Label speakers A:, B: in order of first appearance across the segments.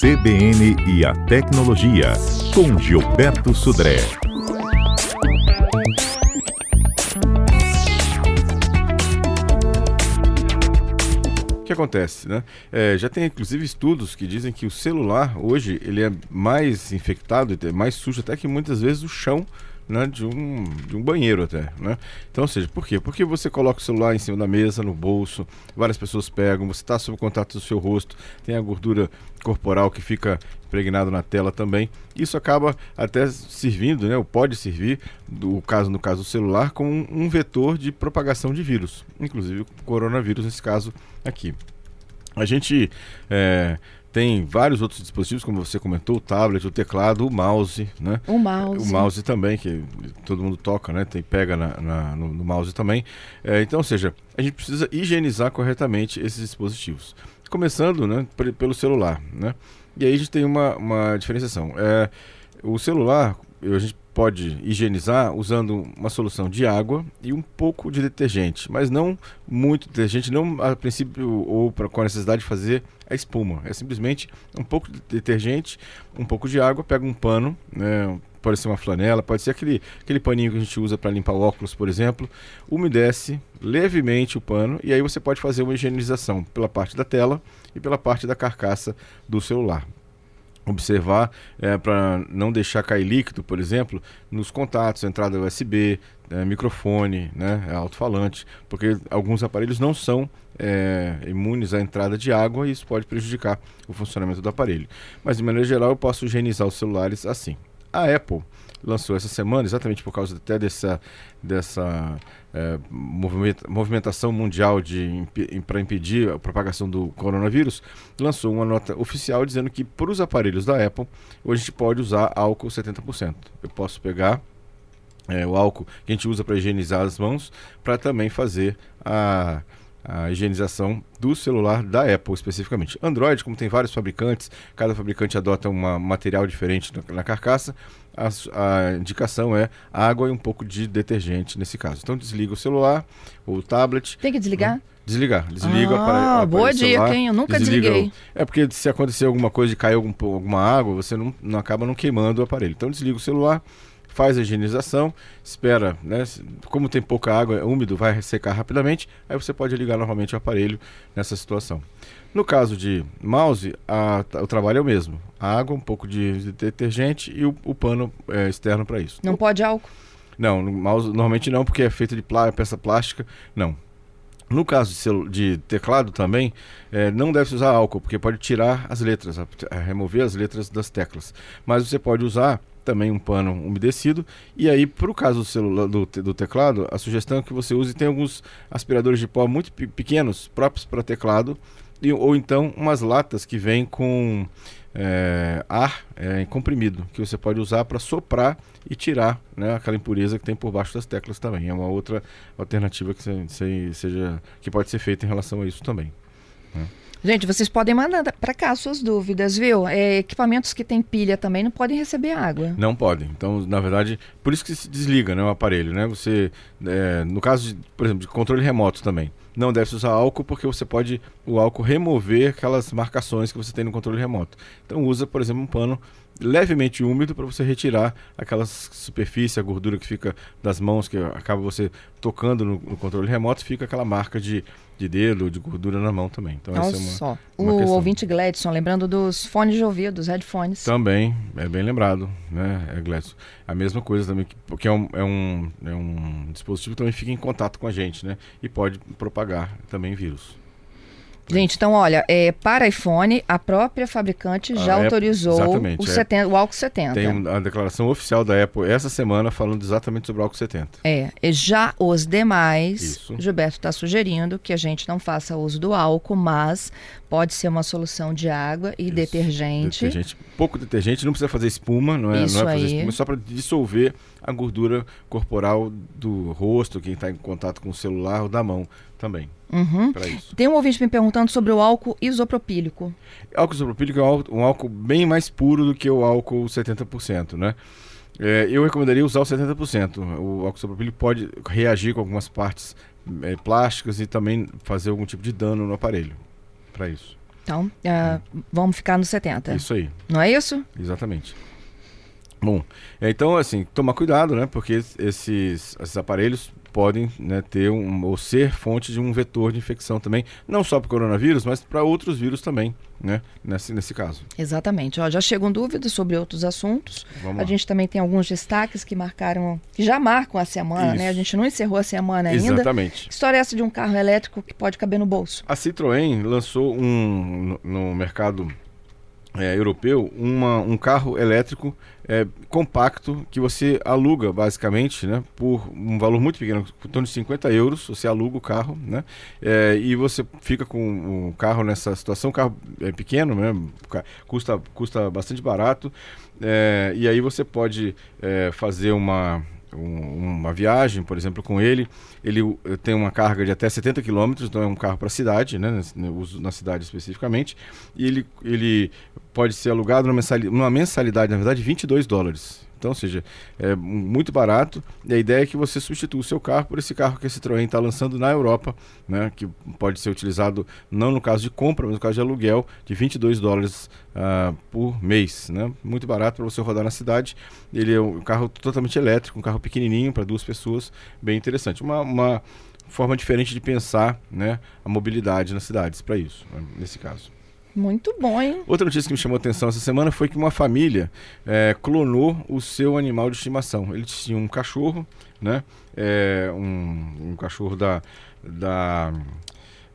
A: CBN e a Tecnologia, com Gilberto Sudré.
B: O que acontece, né? É, já tem inclusive estudos que dizem que o celular hoje ele é mais infectado, é mais sujo até que muitas vezes o chão né, de, um, de um banheiro até, né? Então, ou seja, por quê? Porque você coloca o celular em cima da mesa, no bolso, várias pessoas pegam, você está sob contato do seu rosto, tem a gordura corporal que fica impregnado na tela também. Isso acaba até servindo, né, ou pode servir, do caso no caso do celular, como um, um vetor de propagação de vírus, inclusive o coronavírus nesse caso aqui. A gente é, tem vários outros dispositivos, como você comentou, o tablet, o teclado, o mouse, né?
C: O mouse.
B: O mouse também, que todo mundo toca, né? Tem, pega na, na no, no, mouse também. É, então, ou seja, a gente precisa higienizar corretamente esses dispositivos. Começando né, pelo celular, né? E aí a gente tem uma, uma diferenciação. É, o celular, a gente pode higienizar usando uma solução de água e um pouco de detergente, mas não muito detergente, não a princípio ou pra, com a necessidade de fazer a espuma. É simplesmente um pouco de detergente, um pouco de água, pega um pano, né, pode ser uma flanela, pode ser aquele, aquele paninho que a gente usa para limpar óculos, por exemplo, umedece levemente o pano e aí você pode fazer uma higienização pela parte da tela e pela parte da carcaça do celular observar é, para não deixar cair líquido, por exemplo, nos contatos, entrada USB, é, microfone, né, alto-falante, porque alguns aparelhos não são é, imunes à entrada de água e isso pode prejudicar o funcionamento do aparelho. Mas de maneira geral eu posso higienizar os celulares assim. A Apple lançou essa semana, exatamente por causa até dessa, dessa é, movimentação mundial para impedir a propagação do coronavírus, lançou uma nota oficial dizendo que para os aparelhos da Apple, hoje a gente pode usar álcool 70%. Eu posso pegar é, o álcool que a gente usa para higienizar as mãos, para também fazer a a higienização do celular da Apple especificamente. Android, como tem vários fabricantes, cada fabricante adota um material diferente na, na carcaça, a, a, indicação é água e um pouco de detergente nesse caso. Então desliga o celular ou o tablet.
C: Tem que desligar?
B: Né? Desligar, desliga
C: ah,
B: para
C: boa dica, hein? Eu nunca desliguei.
B: É porque se acontecer alguma coisa de cair algum, alguma água, você não, não acaba não queimando o aparelho. Então desliga o celular, faz a higienização, espera, né? Como tem pouca água, é úmido, vai secar rapidamente, aí você pode ligar novamente o aparelho nessa situação. No caso de mouse, a, o trabalho é o mesmo: água, um pouco de, de detergente e o, o pano é, externo para isso.
C: Não pode álcool?
B: Não, no mouse normalmente não, porque é feito de plá, peça plástica. Não. No caso de, de teclado também, é, não deve usar álcool, porque pode tirar as letras, a, a remover as letras das teclas. Mas você pode usar também um pano umedecido. E aí, para o caso do, celular, do, do, teclado, a sugestão é que você use, tem alguns aspiradores de pó muito pequenos, próprios para teclado, e, ou então umas latas que vêm com é, ar é, comprimido, que você pode usar para soprar e tirar né, aquela impureza que tem por baixo das teclas também. É uma outra alternativa que, seja, que pode ser feita em relação a isso também. Né?
C: Gente, vocês podem mandar para cá suas dúvidas, viu? É, equipamentos que têm pilha também não podem receber água.
B: Não podem. Então, na verdade, por isso que se desliga né, o aparelho, né? Você, é, no caso, de, por exemplo, de controle remoto também, não deve usar álcool porque você pode o álcool remover aquelas marcações que você tem no controle remoto. Então, usa, por exemplo, um pano levemente úmido para você retirar aquela superfície, a gordura que fica das mãos, que acaba você tocando no, no controle remoto, fica aquela marca de, de dedo, de gordura na mão também. Então,
C: Olha
B: essa é uma,
C: só. Uma o questão. ouvinte Gladson, lembrando dos fones de ouvido, dos headphones.
B: Também, é bem lembrado, né, é, Gladson. A mesma coisa também, porque é um, é, um, é um dispositivo que também fica em contato com a gente, né? E pode propagar também vírus.
C: Gente, então olha, é, para iPhone, a própria fabricante já a autorizou Apple, o, 70, é, o álcool 70.
B: Tem a declaração oficial da Apple essa semana falando exatamente sobre o álcool 70.
C: É, e já os demais, Isso. Gilberto está sugerindo que a gente não faça uso do álcool, mas pode ser uma solução de água e Isso. detergente.
B: detergente. Pouco detergente, não precisa fazer espuma, não é,
C: Isso
B: não é
C: fazer
B: aí. espuma, é só para dissolver a gordura corporal do rosto, quem está em contato com o celular ou da mão também.
C: Uhum. Tem um ouvinte me perguntando sobre o álcool isopropílico.
B: Álcool isopropílico é um álcool bem mais puro do que o álcool 70%, né? É, eu recomendaria usar o 70%. O álcool isopropílico pode reagir com algumas partes é, plásticas e também fazer algum tipo de dano no aparelho. Para isso.
C: Então, uh, vamos ficar no 70.
B: Isso aí.
C: Não é isso?
B: Exatamente. Bom, então assim, tomar cuidado, né? Porque esses, esses aparelhos podem né, ter um, ou ser fonte de um vetor de infecção também, não só para o coronavírus, mas para outros vírus também, né, nesse, nesse caso.
C: Exatamente. Ó, já chegam dúvidas sobre outros assuntos. Vamos a lá. gente também tem alguns destaques que marcaram, que já marcam a semana, Isso. né? A gente não encerrou a semana ainda.
B: Exatamente.
C: Que história é essa de um carro elétrico que pode caber no bolso?
B: A Citroën lançou um no, no mercado é, europeu uma, um carro elétrico é, compacto que você aluga basicamente né, por um valor muito pequeno, em torno de 50 euros, você aluga o carro né, é, e você fica com o carro nessa situação, o carro é pequeno, né, custa, custa bastante barato é, e aí você pode é, fazer uma um, uma viagem, por exemplo, com ele, ele eh, tem uma carga de até 70 km, então é um carro para cidade, né, uso na cidade especificamente, e ele, ele pode ser alugado numa mensalidade, numa mensalidade, na verdade, de 22 dólares. Então, ou seja, é muito barato. E a ideia é que você substitua o seu carro por esse carro que a Citroën está lançando na Europa, né, que pode ser utilizado não no caso de compra, mas no caso de aluguel, de 22 dólares uh, por mês. Né? Muito barato para você rodar na cidade. Ele é um carro totalmente elétrico, um carro pequenininho para duas pessoas, bem interessante. Uma, uma forma diferente de pensar né, a mobilidade nas cidades para isso, né, nesse caso.
C: Muito bom, hein?
B: Outra notícia que me chamou a atenção essa semana foi que uma família é, clonou o seu animal de estimação. Ele tinha um cachorro, né? É, um, um, cachorro da. da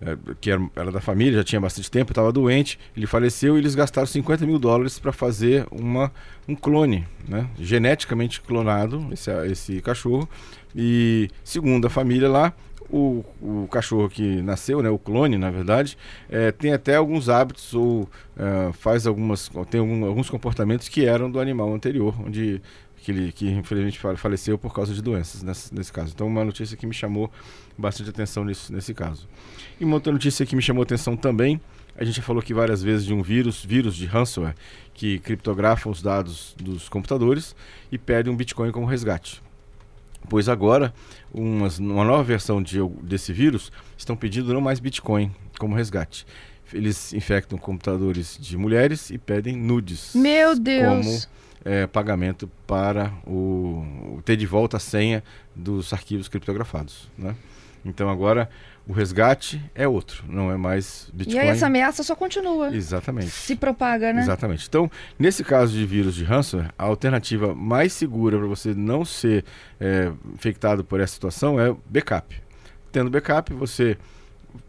B: é, que era, era, da família, já tinha bastante tempo, estava doente, ele faleceu e eles gastaram 50 mil dólares para fazer uma, um clone, né? geneticamente clonado, esse, esse cachorro. E segundo a família lá, o, o cachorro que nasceu, né, o clone, na verdade, é, tem até alguns hábitos ou é, faz algumas, tem alguns comportamentos que eram do animal anterior, onde que ele que infelizmente faleceu por causa de doenças nesse, nesse caso. Então uma notícia que me chamou bastante atenção nesse, nesse caso. E uma outra notícia que me chamou atenção também, a gente já falou aqui várias vezes de um vírus, vírus de ransomware, que criptografa os dados dos computadores e pede um Bitcoin como resgate pois agora uma, uma nova versão de, desse vírus estão pedindo não mais Bitcoin como resgate. Eles infectam computadores de mulheres e pedem nudes.
C: Meu Deus!
B: Como é, pagamento para o, o, ter de volta a senha dos arquivos criptografados. Né? Então agora o resgate é outro, não é mais Bitcoin.
C: E aí essa ameaça só continua.
B: Exatamente.
C: Se propaga, né?
B: Exatamente. Então, nesse caso de vírus de ransomware, a alternativa mais segura para você não ser é, infectado por essa situação é backup. Tendo backup, você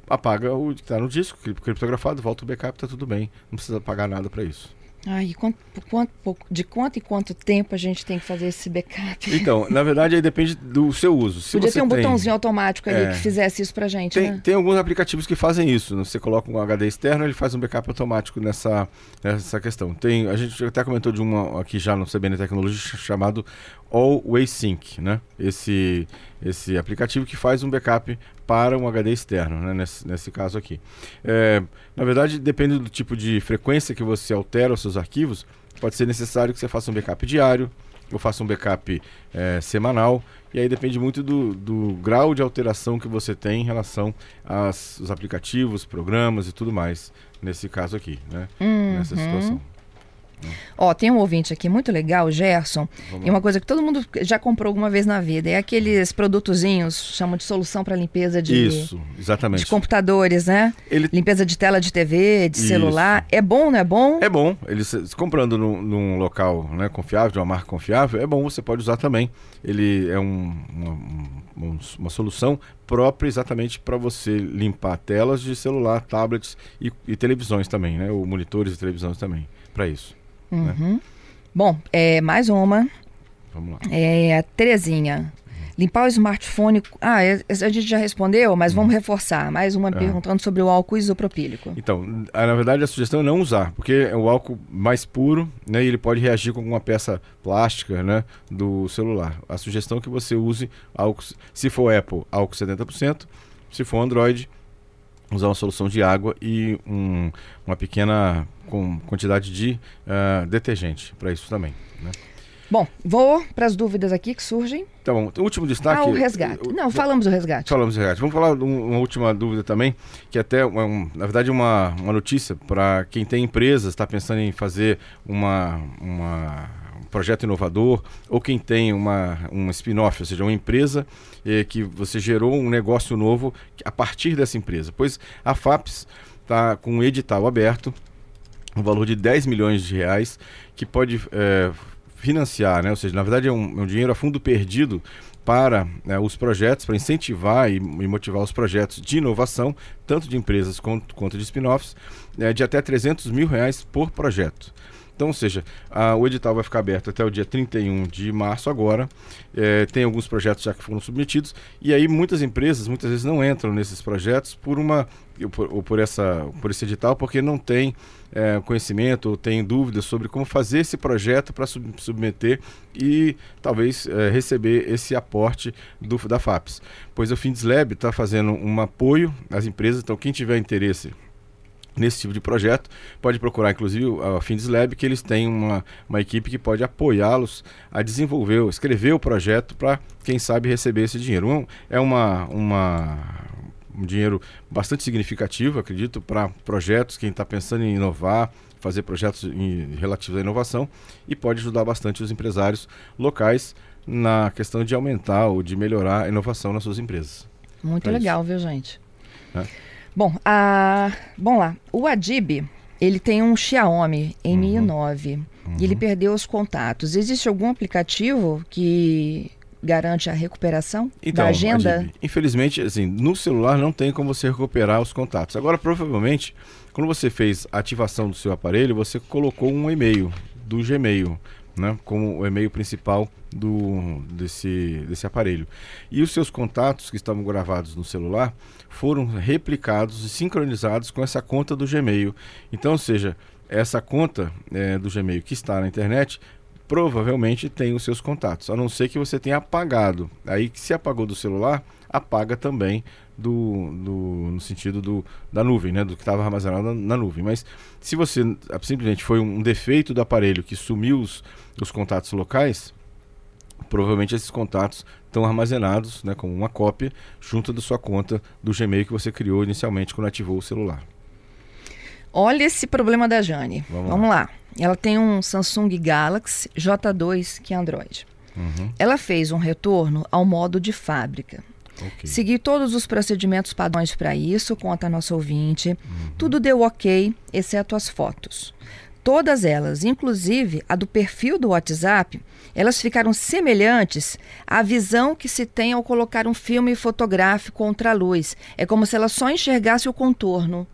B: apaga o que está no disco, criptografado, volta o backup, está tudo bem. Não precisa pagar nada para isso.
C: Ai, quanto, quanto, de quanto e quanto tempo a gente tem que fazer esse backup?
B: Então, na verdade, aí depende do seu uso.
C: Se Podia ter um tem, botãozinho automático ali é, que fizesse isso pra gente,
B: tem,
C: né?
B: Tem alguns aplicativos que fazem isso. Né? Você coloca um HD externo, ele faz um backup automático nessa, nessa questão. Tem, a gente até comentou de uma aqui já no CBN Tecnologia chamado Always Sync, né? Esse, esse aplicativo que faz um backup para um HD externo, né? nesse, nesse caso aqui. É, na verdade, depende do tipo de frequência que você altera os seus arquivos, pode ser necessário que você faça um backup diário, ou faça um backup é, semanal, e aí depende muito do, do grau de alteração que você tem em relação aos aplicativos, programas e tudo mais, nesse caso aqui, né?
C: Uhum.
B: Nessa situação.
C: Ó, tem um ouvinte aqui muito legal, Gerson. Vamos e uma coisa que todo mundo já comprou alguma vez na vida é aqueles produtozinhos, chamam de solução para limpeza de
B: Isso, exatamente.
C: de computadores, né? Ele... Limpeza de tela de TV, de Isso. celular. É bom, não é bom?
B: É bom. Eles comprando num, num, local né, confiável, de uma marca confiável, é bom, você pode usar também. Ele é um, uma, um, uma solução própria exatamente para você limpar telas de celular, tablets e, e televisões também, né? Ou monitores e televisões também, para isso.
C: Uhum. Né? Bom, é, mais uma.
B: Vamos lá.
C: É a Terezinha. Limpar o smartphone. Ah, é, a gente já respondeu, mas vamos uhum. reforçar. Mais uma é. perguntando sobre o álcool isopropílico.
B: Então, na verdade, a sugestão é não usar, porque é o álcool mais puro, né? E ele pode reagir com alguma peça plástica, né? Do celular. A sugestão é que você use álcool, se for Apple, álcool 70%, se for Android, usar uma solução de água e um, uma pequena com quantidade de uh, detergente para isso também. Né?
C: Bom, vou para as dúvidas aqui que surgem.
B: Tá bom. O último destaque. Ah,
C: o resgate. Não, falamos do resgate.
B: Falamos do resgate. Vamos falar de uma última dúvida também, que é até, um, na verdade, uma, uma notícia para quem tem empresas, está pensando em fazer uma, uma um projeto inovador, ou quem tem uma, uma spin-off, ou seja, uma empresa eh, que você gerou um negócio novo a partir dessa empresa. Pois a FAPS está com um edital aberto, um valor de 10 milhões de reais, que pode. Eh, financiar, né? ou seja, na verdade é um, é um dinheiro a fundo perdido para né, os projetos, para incentivar e, e, motivar os projetos de inovação, tanto de empresas quanto, quanto de spin-offs, né, de até 300 mil reais por projeto. Então, ou seja, a, o edital vai ficar aberto até o dia 31 de março agora. É, tem alguns projetos já que foram submetidos. E aí muitas empresas, muitas vezes, não entram nesses projetos por uma por, por, essa, por esse edital, porque não tem é, conhecimento ou tem dúvidas sobre como fazer esse projeto para sub, submeter e talvez é, receber esse aporte do, da FAPES. Pois o Findeslab está fazendo um apoio às empresas, então quem tiver interesse nesse tipo de projeto, pode procurar inclusive a Findeslab, que eles têm uma, uma equipe que pode apoiá-los a desenvolver, escrever o projeto para, quem sabe, receber esse dinheiro. Um, é uma, uma, um dinheiro bastante significativo, acredito, para projetos, quem está pensando em inovar, fazer projetos em, relativos à inovação e pode ajudar bastante os empresários locais na questão de aumentar ou de melhorar a inovação nas suas empresas.
C: Muito legal, isso. viu, gente? É. Bom, a... bom lá, o Adib, ele tem um Xiaomi Mi uhum. 9 uhum. e ele perdeu os contatos. Existe algum aplicativo que garante a recuperação então, da agenda? Adib,
B: infelizmente, assim, no celular não tem como você recuperar os contatos. Agora, provavelmente, quando você fez a ativação do seu aparelho, você colocou um e-mail do Gmail, né, como o e-mail principal do, desse, desse aparelho. E os seus contatos que estavam gravados no celular foram replicados e sincronizados com essa conta do Gmail. Então, ou seja, essa conta é, do Gmail que está na internet provavelmente tem os seus contatos, a não ser que você tenha apagado. Aí, se apagou do celular, apaga também do, do no sentido do, da nuvem, né, do que estava armazenado na, na, nuvem. Mas se você simplesmente foi um defeito do aparelho que sumiu os, os contatos locais, provavelmente esses contatos estão armazenados, né, como uma cópia junto da sua conta do Gmail que você criou inicialmente quando ativou o celular.
C: Olha esse problema da Jane. Vamos, Vamos lá. lá. Ela tem um Samsung Galaxy J2 que é Android. Uhum. Ela fez um retorno ao modo de fábrica. Okay. Segui todos os procedimentos padrões para isso, conta a nossa ouvinte. Uhum. Tudo deu ok, exceto as fotos. Todas elas, inclusive a do perfil do WhatsApp, elas ficaram semelhantes à visão que se tem ao colocar um filme fotográfico contra a luz. É como se ela só enxergasse o contorno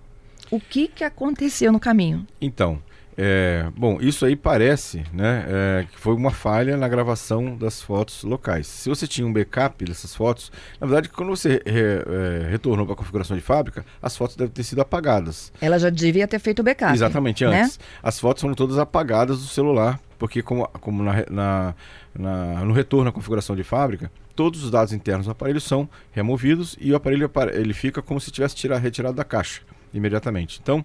C: o que, que aconteceu no caminho?
B: Então, é, bom, isso aí parece né, é, que foi uma falha na gravação das fotos locais. Se você tinha um backup dessas fotos, na verdade, quando você re, é, retornou para a configuração de fábrica, as fotos devem ter sido apagadas.
C: Ela já devia ter feito o backup.
B: Exatamente, né? antes. Né? As fotos foram todas apagadas do celular, porque como, como na, na, na, no retorno à configuração de fábrica, todos os dados internos do aparelho são removidos e o aparelho ele fica como se tivesse tirado, retirado da caixa imediatamente. Então,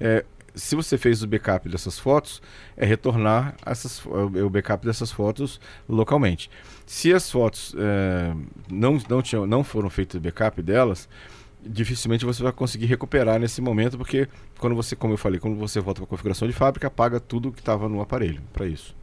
B: é, se você fez o backup dessas fotos, é retornar essas, o backup dessas fotos localmente. Se as fotos é, não, não, tinham, não foram feitas backup delas, dificilmente você vai conseguir recuperar nesse momento, porque quando você, como eu falei, quando você volta para a configuração de fábrica, apaga tudo que estava no aparelho para isso.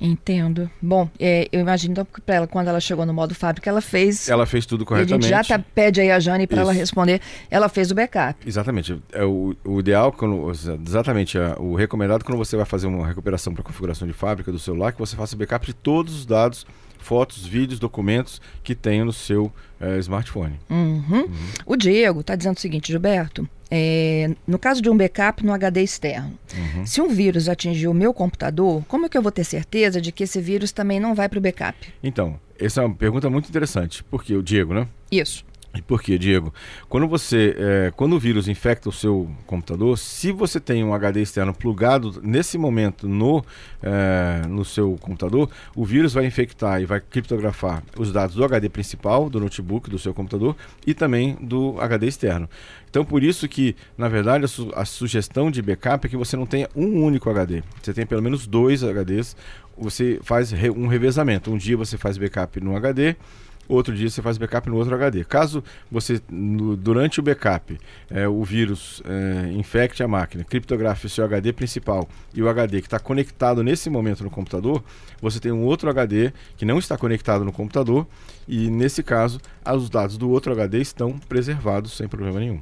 C: Entendo. Bom, é, eu imagino então para ela, quando ela chegou no modo fábrica, ela fez.
B: Ela fez tudo corretamente.
C: A gente já tá, pede aí a Jane para ela responder. Ela fez o backup.
B: Exatamente. É o, o ideal, quando, exatamente, é, o recomendado quando você vai fazer uma recuperação para configuração de fábrica do celular, que você faça backup de todos os dados fotos, vídeos, documentos que tenha no seu é, smartphone.
C: Uhum. Uhum. O Diego está dizendo o seguinte, Gilberto, é, no caso de um backup no HD externo, uhum. se um vírus atingir o meu computador, como é que eu vou ter certeza de que esse vírus também não vai para o backup?
B: Então, essa é uma pergunta muito interessante, porque o Diego, né?
C: Isso.
B: E por quê, Diego? Quando você, é, quando o vírus infecta o seu computador, se você tem um HD externo plugado nesse momento no, é, no seu computador, o vírus vai infectar e vai criptografar os dados do HD principal, do notebook, do seu computador e também do HD externo. Então, por isso que, na verdade, a, su a sugestão de backup é que você não tenha um único HD. Você tem pelo menos dois HDs. Você faz re um revezamento. Um dia você faz backup no HD outro dia você faz backup no outro HD. Caso você, no, durante o backup, é, o vírus é, infecte a máquina, criptografe o seu HD principal e o HD que está conectado nesse momento no computador, você tem um outro HD que não está conectado no computador e, nesse caso, os dados do outro HD estão preservados sem problema nenhum.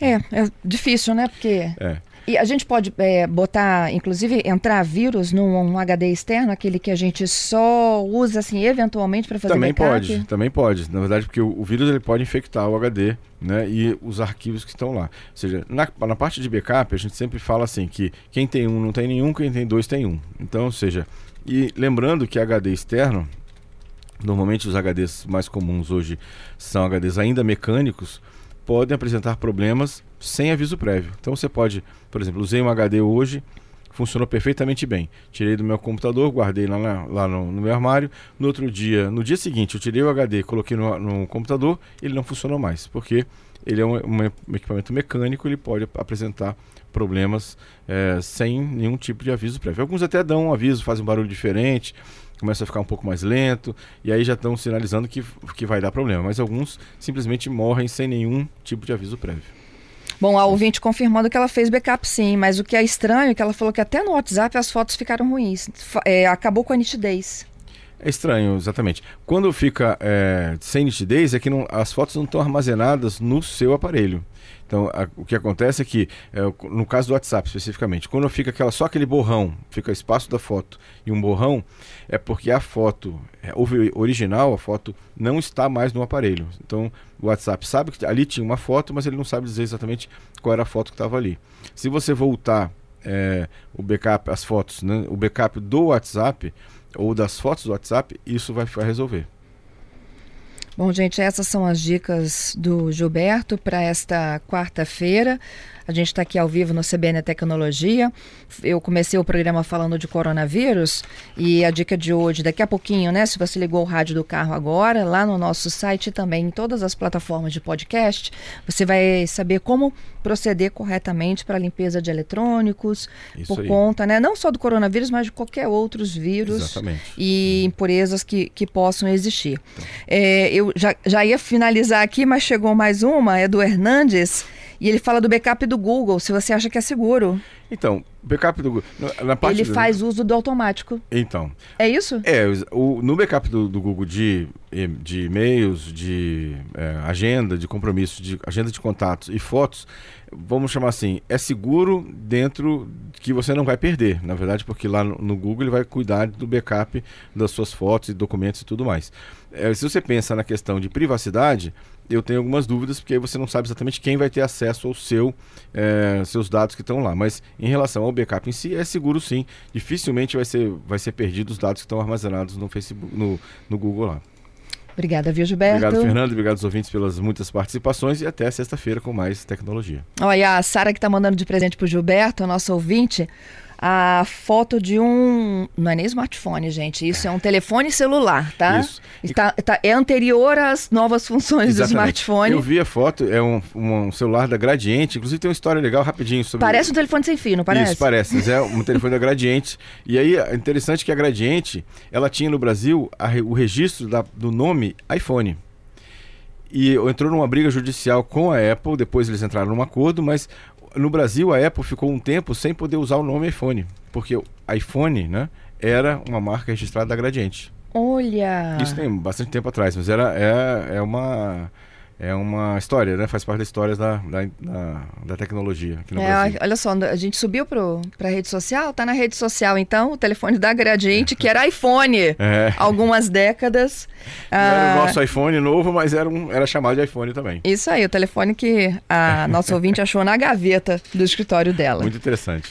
C: É, é difícil, né? Porque é. E a gente pode é, botar, inclusive, entrar vírus num um HD externo, aquele que a gente só usa, assim, eventualmente para fazer
B: também
C: backup?
B: pode, também pode. Na verdade, porque o, o, vírus ele pode infectar o HD, né, e os arquivos que estão lá. Ou seja, na, na parte de backup, a gente sempre fala assim, que quem tem um não tem nenhum, quem tem dois tem um. Então, ou seja, e lembrando que HD externo, normalmente os HDs mais comuns hoje são HDs ainda mecânicos, podem apresentar problemas sem aviso prévio. Então você pode, por exemplo, usei um HD hoje, funcionou perfeitamente bem. Tirei do meu computador, guardei lá, na, lá no, no, meu armário. No outro dia, no dia seguinte, eu tirei o HD, coloquei no, no computador, ele não funcionou mais, porque ele é um, um, equipamento mecânico, ele pode apresentar problemas é, sem nenhum tipo de aviso prévio. Alguns até dão um aviso, fazem um barulho diferente, começa a ficar um pouco mais lento, e aí já estão sinalizando que, que vai dar problema. Mas alguns simplesmente morrem sem nenhum tipo de aviso prévio.
C: Bom, a ouvinte confirmando que ela fez backup sim, mas o que é estranho é que ela falou que até no WhatsApp as fotos ficaram ruins. É, acabou com a nitidez.
B: É estranho, exatamente. Quando fica é, sem nitidez, é que não, as fotos não estão armazenadas no seu aparelho. Então, a, o que acontece é que, é, no caso do WhatsApp especificamente, quando fica aquela, só aquele borrão, fica espaço da foto e um borrão, é porque a foto é, original, a foto não está mais no aparelho. Então, o WhatsApp sabe que ali tinha uma foto, mas ele não sabe dizer exatamente qual era a foto que estava ali. Se você voltar é, o backup, as fotos, né, o backup do WhatsApp ou das fotos do WhatsApp, isso vai, vai resolver.
C: Bom, gente, essas são as dicas do Gilberto para esta quarta-feira. A gente está aqui ao vivo no CBN Tecnologia. Eu comecei o programa falando de coronavírus e a dica de hoje, daqui a pouquinho, né? Se você ligou o rádio do carro agora, lá no nosso site também, em todas as plataformas de podcast, você vai saber como proceder corretamente para a limpeza de eletrônicos, Isso por aí. conta, né? Não só do coronavírus, mas de qualquer outros vírus
B: Exatamente.
C: e impurezas que, que possam existir. Então. É, eu já, já ia finalizar aqui, mas chegou mais uma, é do Hernandes. E ele fala do backup do Google, se você acha que é seguro.
B: Então, backup do Google. Na parte
C: ele do... faz uso do automático.
B: Então.
C: É isso?
B: É, o, no backup do, do Google de, de e-mails, de é, agenda, de compromisso, de agenda de contatos e fotos, vamos chamar assim, é seguro dentro que você não vai perder, na verdade, porque lá no, no Google ele vai cuidar do backup das suas fotos e documentos e tudo mais. É, se você pensa na questão de privacidade, eu tenho algumas dúvidas, porque aí você não sabe exatamente quem vai ter acesso ao seu, é, seus dados que estão lá. Mas em relação ao backup em si, é seguro sim. Dificilmente vai ser, vai ser perdido os dados que estão armazenados no Facebook, no, no Google lá.
C: Obrigada, viu, Gilberto?
B: Obrigado, Fernando. Obrigado aos ouvintes pelas muitas participações e até sexta-feira com mais tecnologia.
C: Olha, a Sara que está mandando de presente para o Gilberto, a nossa ouvinte, a foto de um. Não é nem smartphone, gente. Isso é um telefone celular, tá? Isso. Está, tá, é anterior às novas funções Exatamente. do smartphone.
B: Eu vi a foto, é um, um, celular da Gradiente. Inclusive tem uma história legal rapidinho sobre.
C: Parece um telefone sem fio, não parece?
B: Isso, parece. Mas é um telefone da Gradiente. E aí é interessante que a Gradiente ela tinha no Brasil a, o registro da, do nome iPhone e entrou numa briga judicial com a Apple, depois eles entraram num acordo, mas no Brasil, a Apple ficou um tempo sem poder usar o nome iPhone, porque o iPhone, né, era uma marca registrada da Gradiente.
C: Olha!
B: Isso tem bastante tempo atrás, mas era é, é uma é uma história, né? Faz parte das histórias da, da, da, da tecnologia aqui no é, Brasil.
C: Olha só, a gente subiu para a rede social, tá na rede social então, o telefone da Gradiente, que era iPhone, é. algumas décadas.
B: Não ah, era o nosso iPhone novo, mas era, um, era chamado de iPhone também.
C: Isso aí, o telefone que a nossa ouvinte achou na gaveta do escritório dela.
B: Muito interessante.